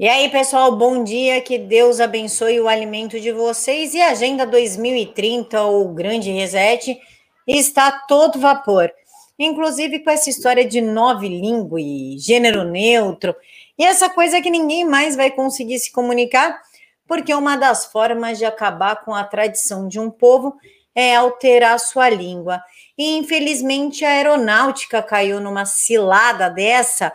E aí, pessoal, bom dia. Que Deus abençoe o alimento de vocês. E a Agenda 2030, ou Grande Reset, está todo vapor. Inclusive com essa história de nove língua gênero neutro, e essa coisa que ninguém mais vai conseguir se comunicar, porque uma das formas de acabar com a tradição de um povo é alterar sua língua. E infelizmente a aeronáutica caiu numa cilada dessa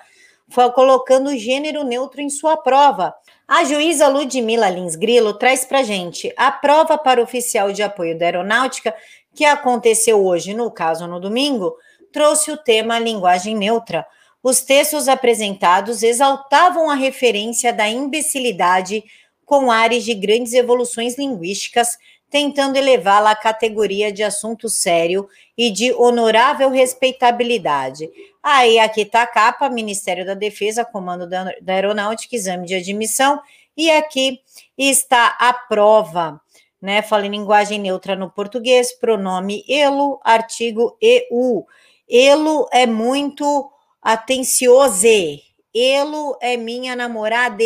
colocando gênero neutro em sua prova. A juíza Ludmila Lins Grilo traz para gente a prova para oficial de apoio da aeronáutica, que aconteceu hoje, no caso no domingo, trouxe o tema linguagem neutra. Os textos apresentados exaltavam a referência da imbecilidade com áreas de grandes evoluções linguísticas, tentando elevá-la à categoria de assunto sério e de honorável respeitabilidade. Aí aqui está a capa, Ministério da Defesa, Comando da, Aeronáutica, Exame de Admissão, e aqui está a prova, né? Fala em linguagem neutra no português, pronome elo, artigo eu. Elo é muito atencioso. Elo é minha namorada.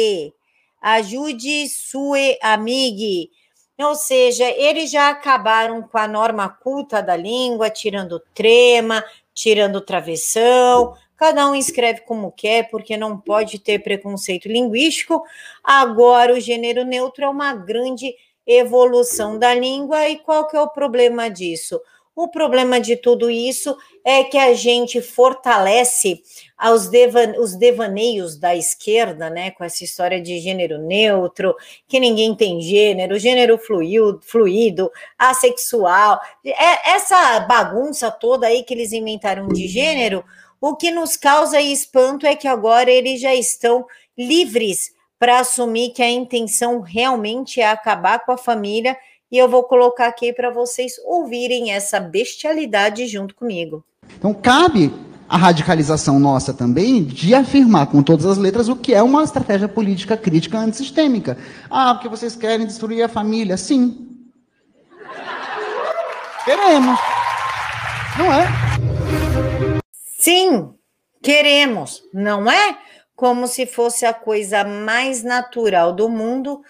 Ajude sua amiga. Ou seja, eles já acabaram com a norma culta da língua, tirando trema, tirando travessão, cada um escreve como quer, porque não pode ter preconceito linguístico. Agora, o gênero neutro é uma grande evolução da língua, e qual que é o problema disso? O problema de tudo isso é que a gente fortalece devan os devaneios da esquerda, né, com essa história de gênero neutro, que ninguém tem gênero, gênero fluido, fluido assexual, é, essa bagunça toda aí que eles inventaram de gênero, o que nos causa espanto é que agora eles já estão livres para assumir que a intenção realmente é acabar com a família e eu vou colocar aqui para vocês ouvirem essa bestialidade junto comigo. Então, cabe a radicalização nossa também de afirmar com todas as letras o que é uma estratégia política crítica antissistêmica. Ah, porque vocês querem destruir a família? Sim. Queremos. Não é? Sim, queremos, não é? Como se fosse a coisa mais natural do mundo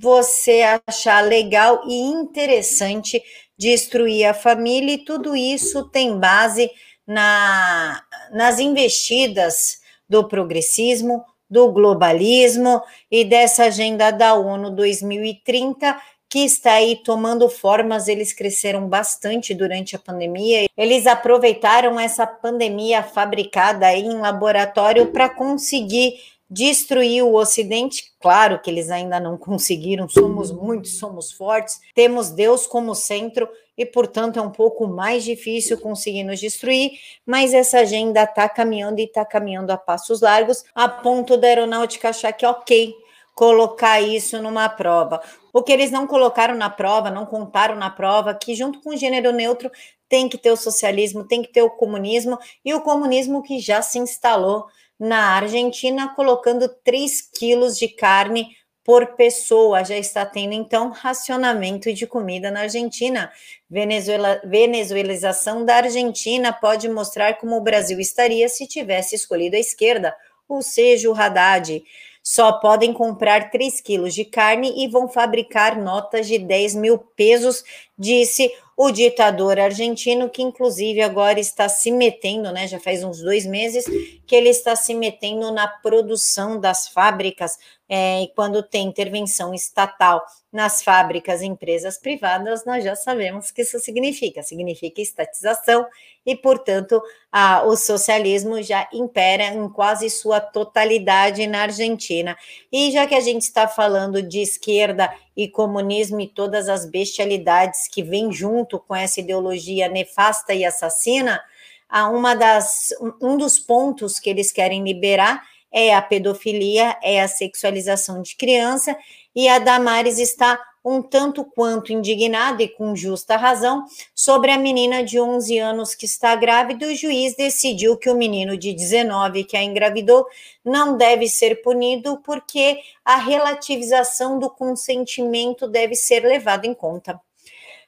você achar legal e interessante destruir a família, e tudo isso tem base na, nas investidas do progressismo, do globalismo e dessa agenda da ONU 2030 que está aí tomando formas, eles cresceram bastante durante a pandemia. Eles aproveitaram essa pandemia fabricada em laboratório para conseguir destruir o Ocidente. Claro que eles ainda não conseguiram, somos muitos, somos fortes, temos Deus como centro e, portanto, é um pouco mais difícil conseguir nos destruir, mas essa agenda está caminhando e está caminhando a passos largos, a ponto da aeronáutica achar que, ok, colocar isso numa prova. O que eles não colocaram na prova, não contaram na prova, que junto com o gênero neutro tem que ter o socialismo, tem que ter o comunismo, e o comunismo que já se instalou na Argentina, colocando 3 quilos de carne por pessoa. Já está tendo, então, racionamento de comida na Argentina. Venezuela, venezuelização da Argentina pode mostrar como o Brasil estaria se tivesse escolhido a esquerda, ou seja, o Haddad. Só podem comprar 3 quilos de carne e vão fabricar notas de 10 mil pesos, disse o ditador argentino, que inclusive agora está se metendo, né? Já faz uns dois meses que ele está se metendo na produção das fábricas. É, e quando tem intervenção estatal nas fábricas, empresas privadas, nós já sabemos o que isso significa. Significa estatização e, portanto, a, o socialismo já impera em quase sua totalidade na Argentina. E já que a gente está falando de esquerda e comunismo e todas as bestialidades que vêm junto com essa ideologia nefasta e assassina, uma das, um dos pontos que eles querem liberar é a pedofilia, é a sexualização de criança, e a Damares está um tanto quanto indignada e com justa razão sobre a menina de 11 anos que está grávida. O juiz decidiu que o menino de 19 que a engravidou não deve ser punido porque a relativização do consentimento deve ser levada em conta.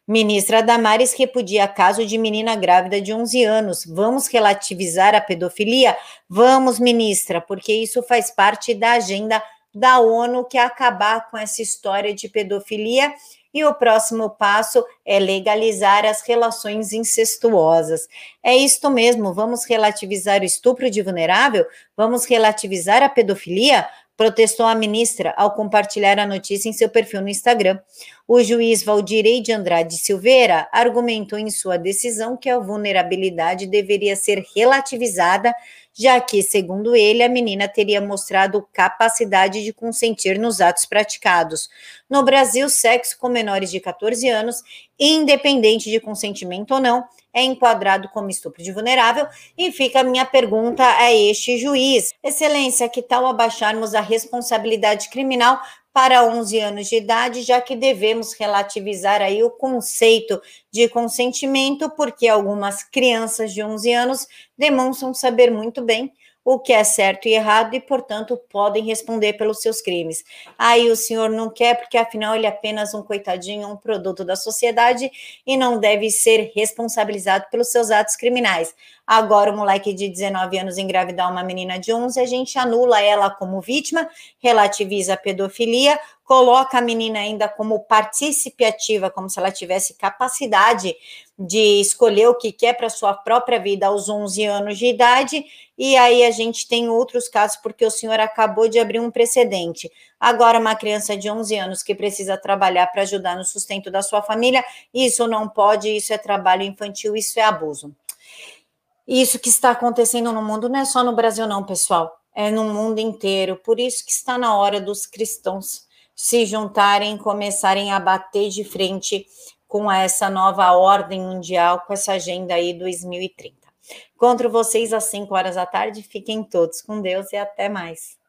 Ministra Damares repudia caso de menina grávida de 11 anos. Vamos relativizar a pedofilia? Vamos, ministra, porque isso faz parte da agenda da ONU, que é acabar com essa história de pedofilia e o próximo passo é legalizar as relações incestuosas. É isto mesmo, vamos relativizar o estupro de vulnerável? Vamos relativizar a pedofilia? protestou a ministra ao compartilhar a notícia em seu perfil no Instagram. O juiz Valdirei de Andrade Silveira argumentou em sua decisão que a vulnerabilidade deveria ser relativizada, já que, segundo ele, a menina teria mostrado capacidade de consentir nos atos praticados. No Brasil, sexo com menores de 14 anos, independente de consentimento ou não, é enquadrado como estupro de vulnerável e fica a minha pergunta a este juiz. Excelência, que tal abaixarmos a responsabilidade criminal para 11 anos de idade, já que devemos relativizar aí o conceito de consentimento, porque algumas crianças de 11 anos demonstram saber muito bem o que é certo e errado e, portanto, podem responder pelos seus crimes. Aí o senhor não quer, porque afinal ele é apenas um coitadinho, um produto da sociedade e não deve ser responsabilizado pelos seus atos criminais. Agora, o moleque de 19 anos engravidar uma menina de 11, a gente anula ela como vítima, relativiza a pedofilia, coloca a menina ainda como partícipe ativa, como se ela tivesse capacidade de escolher o que quer para sua própria vida aos 11 anos de idade, e aí a gente tem outros casos, porque o senhor acabou de abrir um precedente. Agora, uma criança de 11 anos que precisa trabalhar para ajudar no sustento da sua família, isso não pode, isso é trabalho infantil, isso é abuso. Isso que está acontecendo no mundo não é só no Brasil, não, pessoal, é no mundo inteiro. Por isso que está na hora dos cristãos se juntarem, começarem a bater de frente com essa nova ordem mundial, com essa agenda aí 2030. Encontro vocês às 5 horas da tarde. Fiquem todos com Deus e até mais.